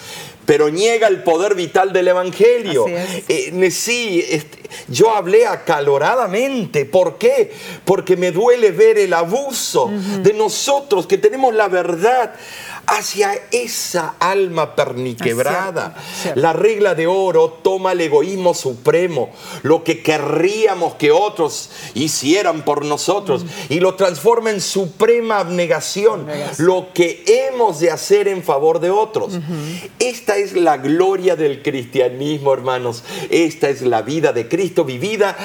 S2: pero niega el poder vital del Evangelio. Eh, sí, este, yo hablé acaloradamente. ¿Por qué? Porque me duele ver el abuso de nosotros que tenemos la verdad hacia esa alma perniquebrada. La regla de oro toma el egoísmo supremo, lo que querríamos que otros hicieran por nosotros, y lo transforma en suprema abnegación, lo que hemos de hacer en favor de otros. Esta es la gloria del cristianismo, hermanos. Esta es la vida de Cristo vivida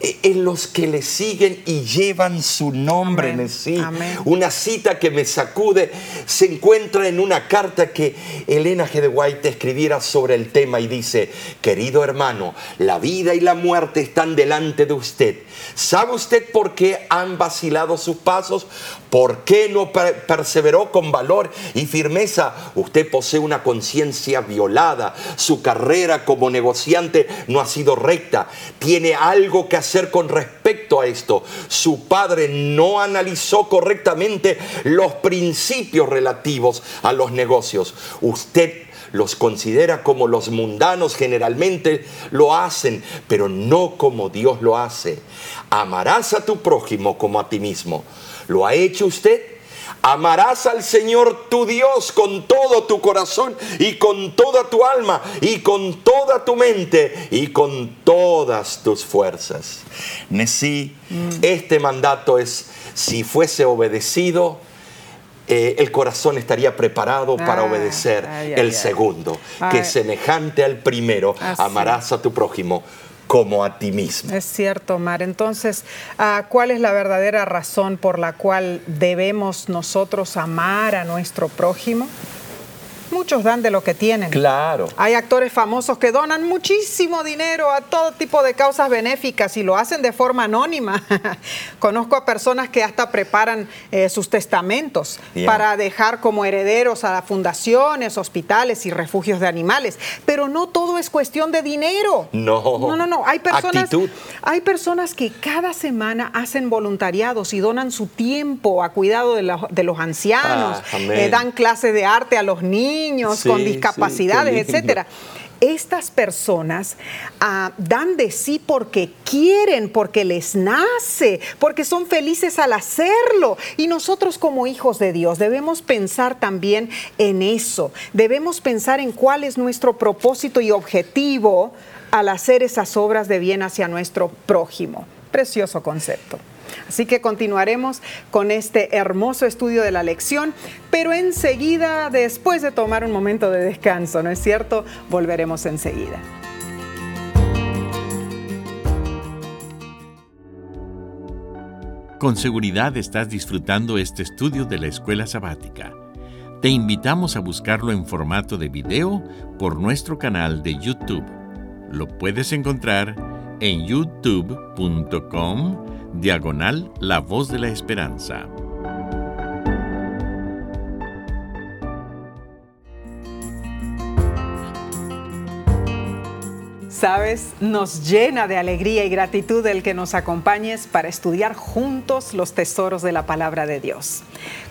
S2: en los que le siguen y llevan su nombre
S1: Amén.
S2: en sí.
S1: Amén.
S2: Una cita que me sacude se encuentra en una carta que Elena G. de White escribiera sobre el tema y dice, querido hermano, la vida y la muerte están delante de usted. ¿Sabe usted por qué han vacilado sus pasos? ¿Por qué no per- perseveró con valor y firmeza? Usted posee una conciencia violada. Su carrera como negociante no ha sido recta. Tiene algo que hacer con respecto a esto. Su padre no analizó correctamente los principios relativos a los negocios. Usted los considera como los mundanos generalmente lo hacen, pero no como Dios lo hace. Amarás a tu prójimo como a ti mismo. ¿Lo ha hecho usted? Amarás al Señor tu Dios con todo tu corazón y con toda tu alma y con toda tu mente y con todas tus fuerzas. Nesí, este mandato es, si fuese obedecido, eh, el corazón estaría preparado para
S1: Ah,
S2: obedecer
S1: ay,
S2: el
S1: ay.
S2: segundo,
S1: Ay.
S2: que semejante al primero,
S1: Así.
S2: amarás a tu prójimo como a ti mismo.
S1: Es cierto, Mar. Entonces, ah, ¿cuál es la verdadera razón por la cual debemos nosotros amar a nuestro prójimo? Muchos dan de lo que tienen.
S2: Claro.
S1: Hay actores famosos que donan muchísimo dinero a todo tipo de causas benéficas y lo hacen de forma anónima. Conozco a personas que hasta preparan eh, sus testamentos
S2: Yeah.
S1: para dejar como herederos a fundaciones, hospitales y refugios de animales. Pero no todo es cuestión de dinero.
S2: No.
S1: No, no, no. Hay personas,
S2: Actitud.
S1: hay personas que cada semana hacen voluntariados y donan su tiempo a cuidado de, la- de los ancianos,
S2: Ah,
S1: eh, dan clases de arte a los niños
S2: Sí,
S1: con discapacidades, etcétera. Estas personas ah, dan de sí porque quieren, porque les nace, porque son felices al hacerlo. Y nosotros como hijos de Dios debemos pensar también en eso. Debemos pensar en cuál es nuestro propósito y objetivo al hacer esas obras de bien hacia nuestro prójimo. Precioso concepto. Así que continuaremos con este hermoso estudio de la lección, pero enseguida, después de tomar un momento de descanso, ¿no es cierto? Volveremos enseguida.
S3: Con seguridad estás disfrutando este estudio de la escuela sabática. Te invitamos a buscarlo en formato de video por nuestro canal de YouTube. Lo puedes encontrar en youtube.com diagonal La Voz de la Esperanza.
S1: Sabes, nos llena de alegría y gratitud el que nos acompañes para estudiar juntos los tesoros de la palabra de Dios.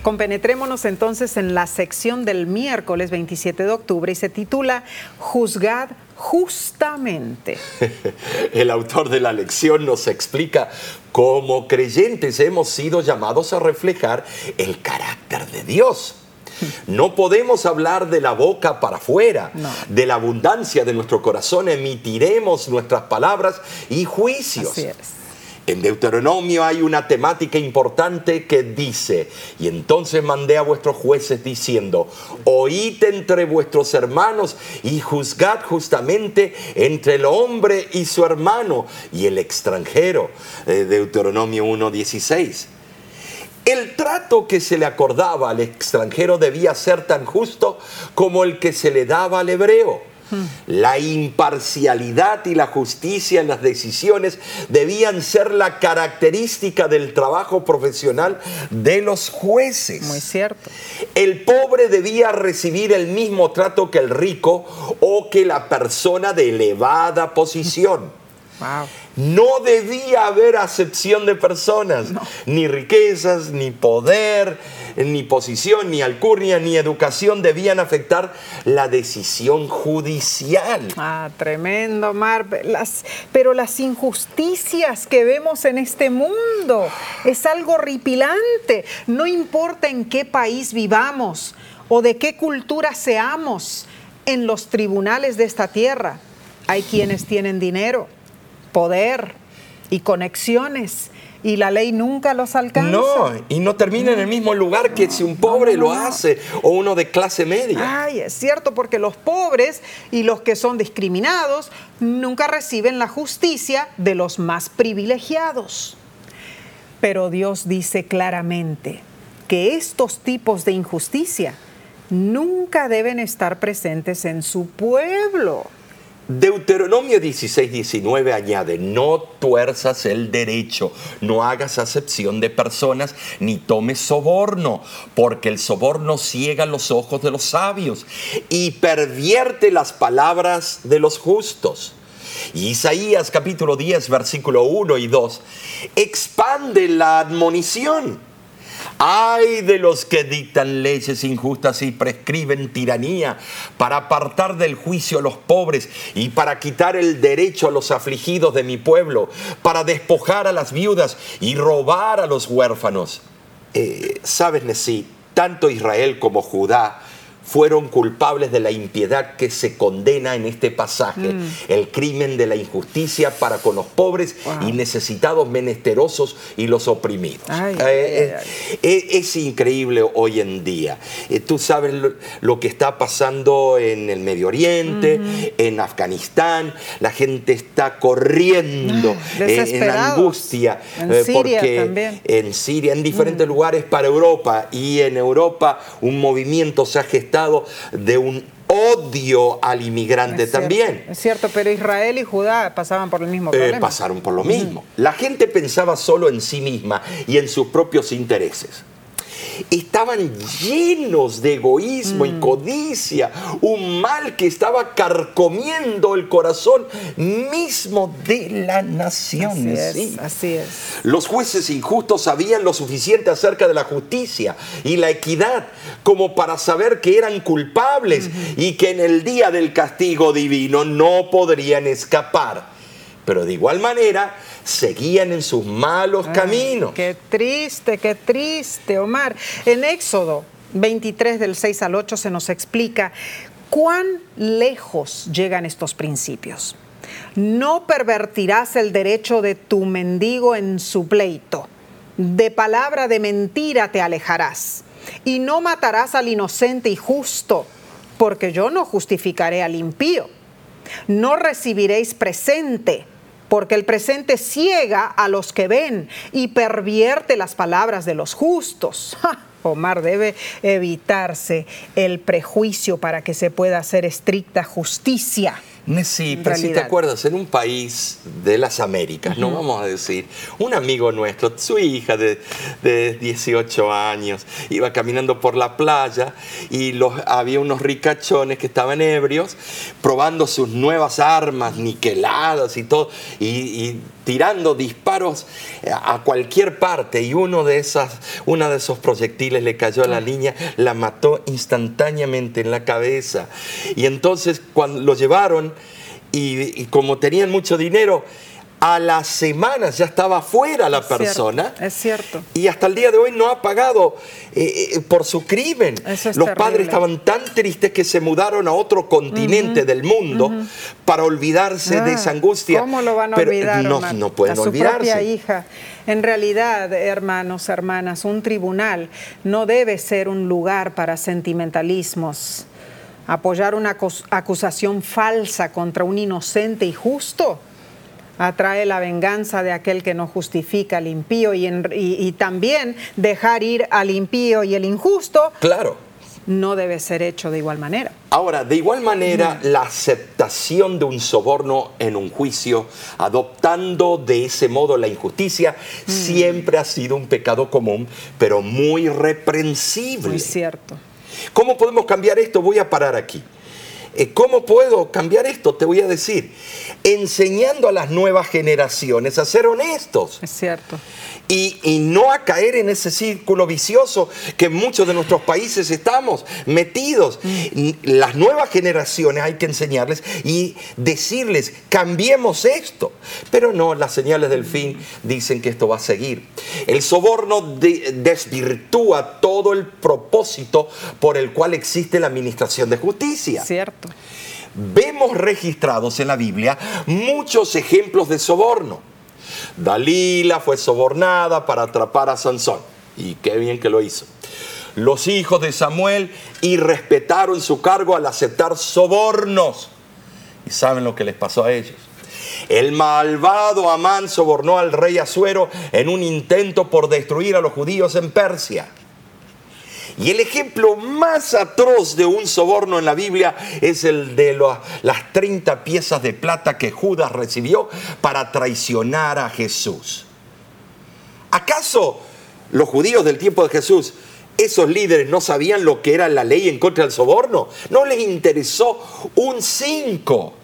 S1: Compenetrémonos entonces en la sección del miércoles 27 de octubre y se titula Juzgad justamente.
S2: El autor de la lección nos explica cómo creyentes hemos sido llamados a reflejar el carácter de Dios. No podemos hablar de la boca para afuera,
S1: No.
S2: de la abundancia de nuestro corazón emitiremos nuestras palabras y juicios.
S1: Así es.
S2: En Deuteronomio hay una temática importante que dice, y entonces mandé a vuestros jueces diciendo, oíd entre vuestros hermanos y juzgad justamente entre el hombre y su hermano y el extranjero. Eh, Deuteronomio 1.16. El trato que se le acordaba al extranjero debía ser tan justo como el que se le daba al hebreo. La imparcialidad y la justicia en las decisiones debían ser la característica del trabajo profesional de los jueces.
S1: Muy cierto.
S2: El pobre debía recibir el mismo trato que el rico o que la persona de elevada posición.
S1: Wow.
S2: No debía haber acepción de personas, ni riquezas, ni poder, ni posición, ni alcurnia, ni educación debían afectar la decisión judicial.
S1: Ah, tremendo, Mar. Las, pero las injusticias que vemos en este mundo es algo horripilante. No importa en qué país vivamos o de qué cultura seamos, en los tribunales de esta tierra hay quienes tienen dinero, poder y conexiones y la ley nunca los alcanza.
S2: No, y no termina en el mismo lugar que si un pobre lo hace o uno de clase media.
S1: Ay, es cierto, porque los pobres y los que son discriminados nunca reciben la justicia de los más privilegiados. Pero Dios dice claramente que estos tipos de injusticia nunca deben estar presentes en su pueblo.
S2: Deuteronomio 16, 19 añade, no tuerzas el derecho, no hagas acepción de personas, ni tomes soborno, porque el soborno ciega los ojos de los sabios y pervierte las palabras de los justos. Isaías capítulo 10, versículo 1 y 2, expande la admonición Ay de los que dictan leyes injustas y prescriben tiranía para apartar del juicio a los pobres y para quitar el derecho a los afligidos de mi pueblo, para despojar a las viudas y robar a los huérfanos. Eh, Sabes, Nesí, tanto Israel como Judá fueron culpables de la impiedad que se condena en este pasaje, mm. el crimen de la injusticia para con los pobres y necesitados, menesterosos y los oprimidos. Eh, eh, eh, es, increíble hoy en día. tú sabes lo, que está pasando en el Medio Oriente, en Afganistán, la gente está corriendo en angustia.
S1: En Siria también.
S2: En Siria, en diferentes mm. lugares para Europa y en Europa un movimiento se ha gestado de un odio al inmigrante también.
S1: Es cierto, pero Israel y Judá pasaban por el mismo eh, problema.
S2: pasaron por lo mismo. La gente pensaba solo en sí misma y en sus propios intereses estaban llenos de egoísmo y mm. codicia, un mal que estaba carcomiendo el corazón mismo de la nación.
S1: Así es,
S2: Los jueces injustos sabían lo suficiente acerca de la justicia y la equidad como para saber que eran culpables y que en el día del castigo divino no podrían escapar. Pero de igual manera, seguían en sus malos caminos.
S1: Qué triste, qué triste, Omar. En Éxodo 23 del 6 al 8 se nos explica cuán lejos llegan estos principios. No pervertirás el derecho de tu mendigo en su pleito. De palabra de mentira te alejarás. Y no matarás al inocente y justo, porque yo no justificaré al impío. No recibiréis presente porque el presente ciega a los que ven y pervierte las palabras de los justos. Omar, debe evitarse el prejuicio para que se pueda hacer estricta justicia.
S2: Sí, pero si te acuerdas, en un país de las Américas, no vamos a decir, un amigo nuestro, su hija de, 18 años, iba caminando por la playa y los, había unos ricachones que estaban ebrios, probando sus nuevas armas niqueladas y todo, y, tirando disparos a cualquier parte y uno de esas, una de esos proyectiles le cayó a la niña, la mató instantáneamente en la cabeza. Y entonces cuando lo llevaron, y, como tenían mucho dinero, a las semanas ya estaba fuera la persona.
S1: es cierto.
S2: Y hasta el día de hoy no ha pagado eh, eh, por su crimen. Los padres estaban tan tristes que se mudaron a otro continente del mundo para olvidarse de esa ah, angustia.
S1: ¿Cómo lo van a olvidar?
S2: No, no pueden a su Propia
S1: hija. En realidad, hermanos, hermanas, un tribunal no debe ser un lugar para sentimentalismos apoyar una acusación falsa contra un inocente y justo atrae la venganza de aquel que no justifica al impío y, también dejar ir al impío y el injusto.
S2: Claro.
S1: No debe ser hecho de igual manera.
S2: Ahora, de igual manera, la aceptación de un soborno en un juicio, adoptando de ese modo la injusticia, mm. siempre ha sido un pecado común, pero muy reprensible.
S1: Muy cierto.
S2: ¿Cómo podemos cambiar esto? Voy a parar aquí. Eh, ¿Cómo puedo cambiar esto? Te voy a decir, enseñando a las nuevas generaciones a ser honestos.
S1: Es cierto
S2: y, no a caer en ese círculo vicioso que muchos de nuestros países estamos metidos. Mm. Las nuevas generaciones hay que enseñarles y decirles, cambiemos esto. Pero no, las señales del fin dicen que esto va a seguir. El soborno desvirtúa todo el propósito por el cual existe la administración de justicia.
S1: Cierto.
S2: Vemos registrados en la Biblia muchos ejemplos de soborno Dalila fue sobornada para atrapar a Sansón. Y qué bien que lo hizo. Los hijos de Samuel irrespetaron su cargo al aceptar sobornos. ¿Y saben lo que les pasó a ellos? El malvado Amán sobornó al rey Asuero en un intento por destruir a los judíos en Persia. Y el ejemplo más atroz de un soborno en la Biblia es el de las 30 piezas de plata que Judas recibió para traicionar a Jesús. ¿Acaso los judíos del tiempo de Jesús, esos líderes no sabían lo que era la ley en contra del soborno? No les interesó un 5.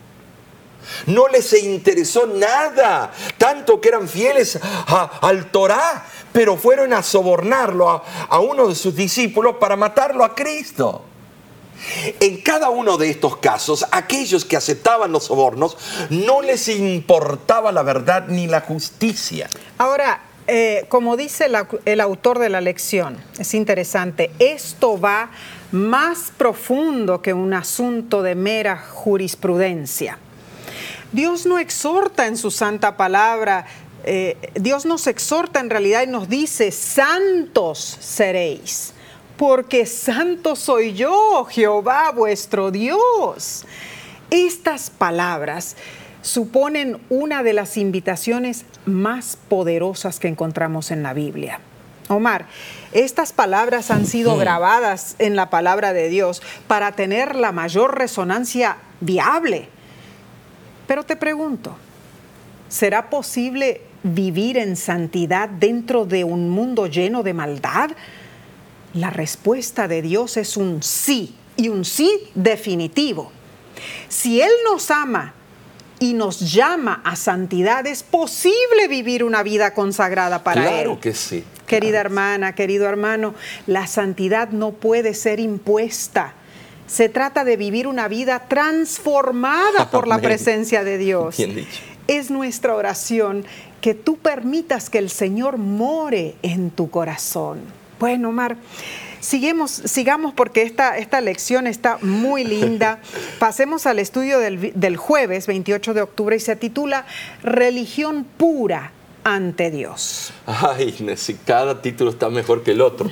S2: No les interesó nada, tanto que eran fieles al Torá, pero fueron a sobornarlo a, a uno de sus discípulos para matarlo a Cristo. En cada uno de estos casos, aquellos que aceptaban los sobornos no les importaba la verdad ni la justicia.
S1: Ahora, eh, como dice el autor de la lección, es interesante, esto va más profundo que un asunto de mera jurisprudencia. Dios no exhorta en su santa palabra, eh, Dios nos exhorta en realidad y nos dice, santos seréis, porque santo soy yo, Jehová vuestro Dios. Estas palabras suponen una de las invitaciones más poderosas que encontramos en la Biblia. Omar, estas palabras han sido grabadas en la palabra de Dios para tener la mayor resonancia viable. Pero te pregunto, ¿será posible vivir en santidad dentro de un mundo lleno de maldad? La respuesta de Dios es un sí y un sí definitivo. Si Él nos ama y nos llama a santidad, es posible vivir una vida consagrada para
S2: claro
S1: Él.
S2: que sí.
S1: Querida
S2: Claro.
S1: hermana, querido hermano, la santidad no puede ser impuesta. Se trata de vivir una vida transformada por la presencia de Dios.
S2: Bien dicho.
S1: Es nuestra oración que tú permitas que el Señor more en tu corazón. Bueno, Omar, sigamos, sigamos porque esta, esta lección está muy linda. Pasemos al estudio del, del jueves 28 de octubre y se titula Religión pura ante Dios.
S2: Ay, Nessie, cada título está mejor que el otro.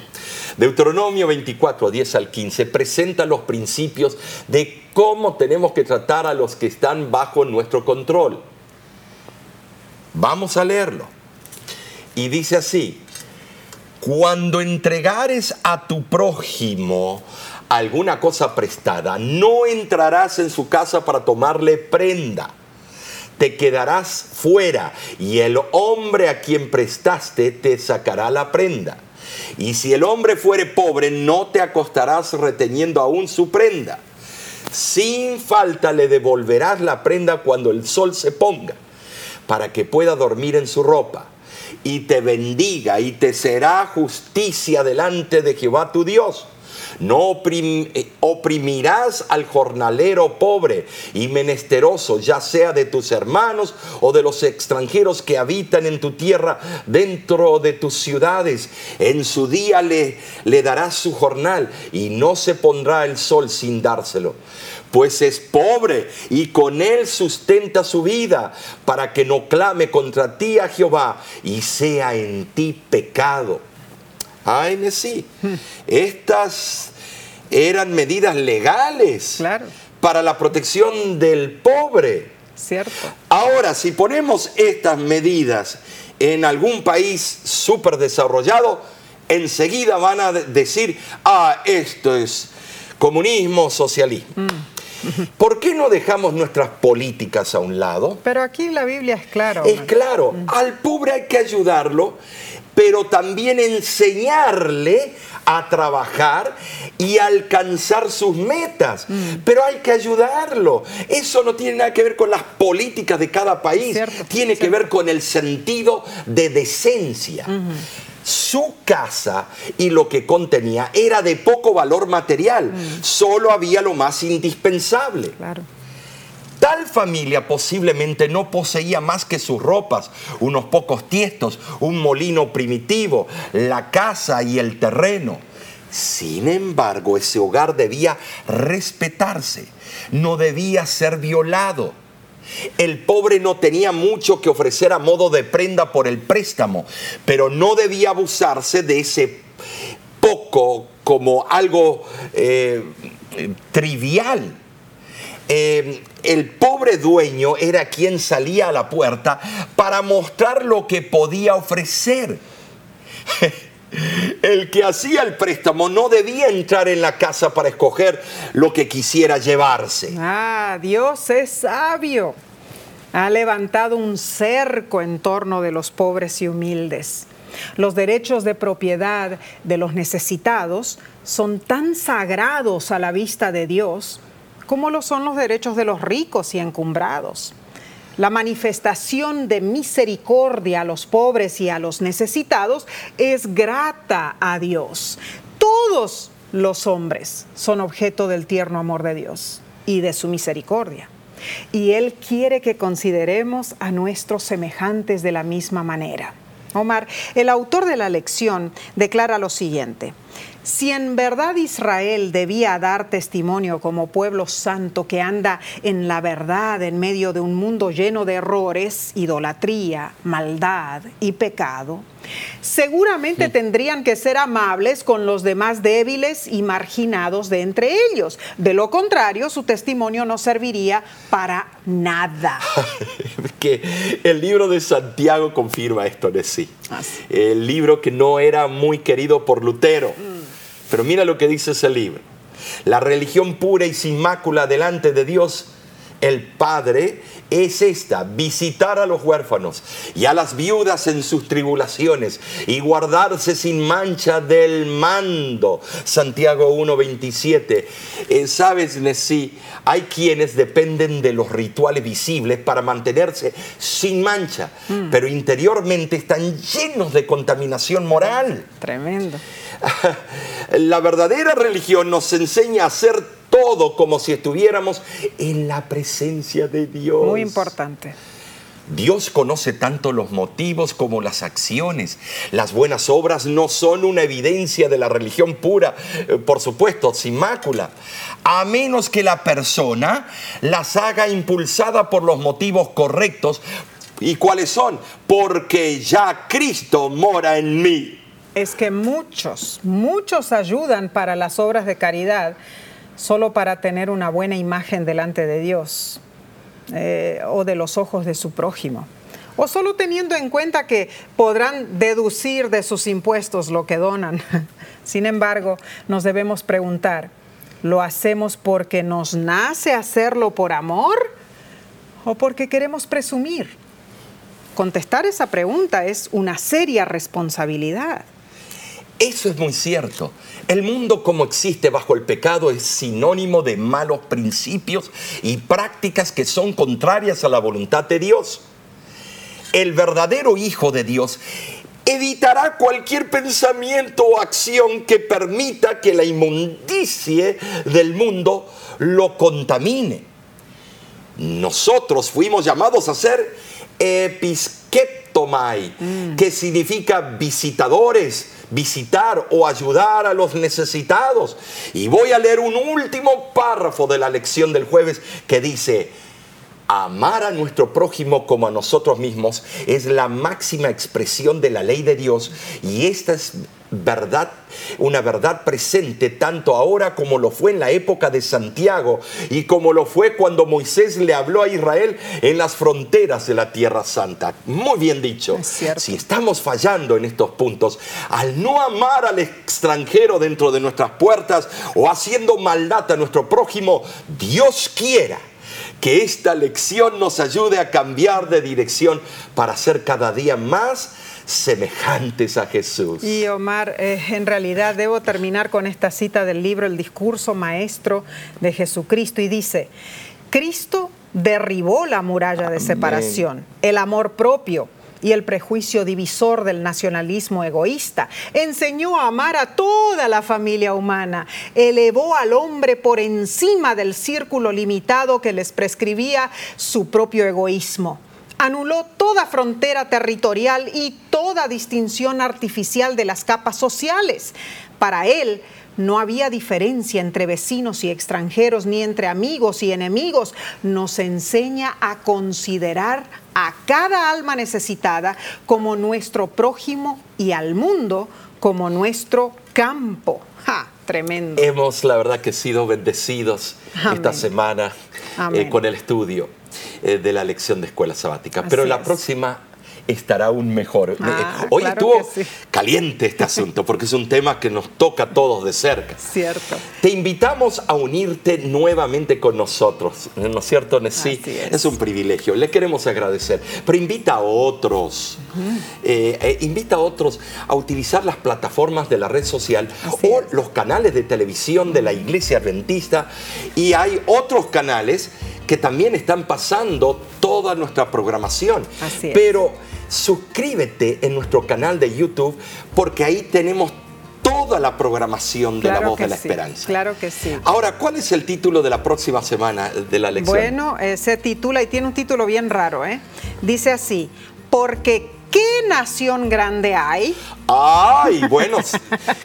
S2: Deuteronomio 24, 10 al 15, presenta los principios de cómo tenemos que tratar a los que están bajo nuestro control. Vamos a leerlo. Y dice así, cuando entregares a tu prójimo alguna cosa prestada, no entrarás en su casa para tomarle prenda te quedarás fuera y el hombre a quien prestaste te sacará la prenda. Y si el hombre fuere pobre, no te acostarás reteniendo aún su prenda. Sin falta le devolverás la prenda cuando el sol se ponga, para que pueda dormir en su ropa. Y te bendiga y te será justicia delante de Jehová tu Dios. No eh, oprimirás al jornalero pobre y menesteroso, ya sea de tus hermanos o de los extranjeros que habitan en tu tierra dentro de tus ciudades. En su día le darás su jornal y no se pondrá el sol sin dárselo. Pues es pobre y con él sustenta su vida para que no clame contra ti a Jehová y sea en ti pecado. Ay, sí. Estas eran medidas legales
S1: Claro.
S2: para la protección del pobre.
S1: ¿Cierto?
S2: Ahora, si ponemos estas medidas en algún país súper desarrollado, enseguida van a de- decir, ah, esto es comunismo, socialismo. ¿Por qué no dejamos nuestras políticas a un lado?
S1: Pero aquí la Biblia es clara.
S2: Es claro, al pobre hay que ayudarlo, pero también enseñarle a trabajar y alcanzar sus metas. Pero hay que ayudarlo. Eso no tiene nada que ver con las políticas de cada país,
S1: Cierto,
S2: tiene que ver con el sentido de decencia. Su casa y lo que contenía era de poco valor material, solo había lo más indispensable.
S1: Claro.
S2: Tal familia posiblemente no poseía más que sus ropas, unos pocos tiestos, un molino primitivo, la casa y el terreno. Sin embargo, ese hogar debía respetarse, no debía ser violado. El pobre no tenía mucho que ofrecer a modo de prenda por el préstamo, pero no debía abusarse de ese poco como algo eh, trivial. Eh, el pobre dueño era quien salía a la puerta para mostrar lo que podía ofrecer. El que hacía el préstamo no debía entrar en la casa para escoger lo que quisiera llevarse.
S1: Ah, Dios es sabio. Ha levantado un cerco en torno de los pobres y humildes. Los derechos de propiedad de los necesitados son tan sagrados a la vista de Dios como lo son los derechos de los ricos y encumbrados. La manifestación de misericordia a los pobres y a los necesitados es grata a Dios. Todos los hombres son objeto del tierno amor de Dios y de su misericordia. Y Él quiere que consideremos a nuestros semejantes de la misma manera. Omar, el autor de la lección declara lo siguiente. Si en verdad Israel debía dar testimonio como pueblo santo que anda en la verdad en medio de un mundo lleno de errores, idolatría, maldad y pecado, seguramente tendrían que ser amables con los demás débiles y marginados de entre ellos. De lo contrario, su testimonio no serviría para nada.
S2: que el libro de Santiago confirma esto de sí. El libro que no era muy querido por Lutero. Pero mira lo que dice ese libro. La religión pura y sin mácula delante de Dios el Padre es esta, visitar a los huérfanos y a las viudas en sus tribulaciones y guardarse sin mancha del mando. Santiago 1.27. Eh, Sabes, Nesí, hay quienes dependen de los rituales visibles para mantenerse sin mancha, mm. pero interiormente están llenos de contaminación moral.
S1: Tremendo.
S2: La verdadera religión nos enseña a hacer todo como si estuviéramos en la presencia de Dios.
S1: Muy importante.
S2: Dios conoce tanto los motivos como las acciones. Las buenas obras no son una evidencia de la religión pura, eh, por supuesto, sin mácula, a menos que la persona las haga impulsada por los motivos correctos. ¿Y cuáles son? Porque ya Cristo mora en mí.
S1: Es que muchos, muchos ayudan para las obras de caridad solo para tener una buena imagen delante de Dios eh, o de los ojos de su prójimo. O solo teniendo en cuenta que podrán deducir de sus impuestos lo que donan. Sin embargo, nos debemos preguntar, ¿lo hacemos porque nos nace hacerlo por amor o porque queremos presumir? Contestar esa pregunta es una seria responsabilidad.
S2: Eso es muy cierto. El mundo como existe bajo el pecado es sinónimo de malos principios y prácticas que son contrarias a la voluntad de Dios. El verdadero Hijo de Dios evitará cualquier pensamiento o acción que permita que la inmundicie del mundo lo contamine. Nosotros fuimos llamados a ser episketomai, mm. que significa visitadores, visitar o ayudar a los necesitados. Y voy a leer un último párrafo de la lección del jueves que dice, amar a nuestro prójimo como a nosotros mismos es la máxima expresión de la ley de Dios y esta es verdad, una verdad presente tanto ahora como lo fue en la época de Santiago y como lo fue cuando Moisés le habló a Israel en las fronteras de la Tierra Santa. Muy bien dicho. Si estamos fallando en estos puntos, al no amar al extranjero dentro de nuestras puertas o haciendo maldad a nuestro prójimo, Dios quiera que esta lección nos ayude a cambiar de dirección para ser cada día más semejantes a Jesús.
S1: Y Omar, eh, en realidad debo terminar con esta cita del libro El discurso maestro de Jesucristo y dice, Cristo derribó la muralla de separación, el amor propio y el prejuicio divisor del nacionalismo egoísta. Enseñó a amar a toda la familia humana. Elevó al hombre por encima del círculo limitado que les prescribía su propio egoísmo anuló toda frontera territorial y toda distinción artificial de las capas sociales Para él, no había diferencia entre vecinos y extranjeros, ni entre amigos y enemigos. Nos enseña a considerar a cada alma necesitada como nuestro prójimo y al mundo como nuestro campo. ¡Ja! Tremendo.
S2: Hemos, la verdad, que sido bendecidos esta semana eh, con el estudio de la lección de escuela sabática. Pero la próxima estará aún mejor.
S1: Ah,
S2: Hoy
S1: claro
S2: estuvo
S1: sí.
S2: caliente este asunto porque es un tema que nos toca a todos de cerca.
S1: Cierto.
S2: Te invitamos a unirte nuevamente con nosotros, ¿no es cierto, Nessie?
S1: Así es.
S2: un privilegio, le queremos agradecer. Pero invita a otros, eh, eh, invita a otros a utilizar las plataformas de la red social
S1: Así
S2: o
S1: es.
S2: los canales de televisión de la Iglesia Adventista. Y hay otros canales que también están pasando toda nuestra programación.
S1: Así es.
S2: Pero suscríbete en nuestro canal de YouTube porque ahí tenemos toda la programación de la voz de la
S1: sí,
S2: esperanza.
S1: Claro que sí.
S2: Ahora, ¿cuál es el título de la próxima semana de la lección?
S1: Bueno, eh, se titula, y tiene un título bien raro, ¿eh? Dice así, porque ¿qué nación grande hay?
S2: Ay, bueno,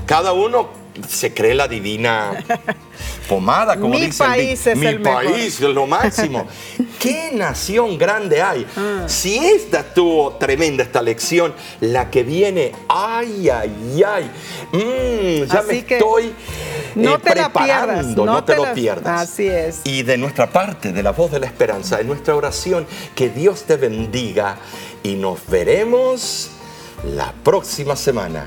S2: cada uno se cree la divina pomada, como
S1: Mi
S2: dicen.
S1: país es
S2: Mi
S1: el mejor.
S2: país es lo máximo. ¿Qué nación grande hay?
S1: Ah.
S2: Si esta estuvo tremenda, esta lección, la que viene, ay, ay, ay. Mm, ya
S1: Así
S2: me
S1: que
S2: estoy
S1: no
S2: eh,
S1: te la pierdas,
S2: preparando,
S1: no
S2: no, te,
S1: te
S2: lo pierdas.
S1: Así es.
S2: Y de nuestra parte, de la voz de la esperanza, en nuestra oración, que Dios te bendiga y nos veremos la próxima semana.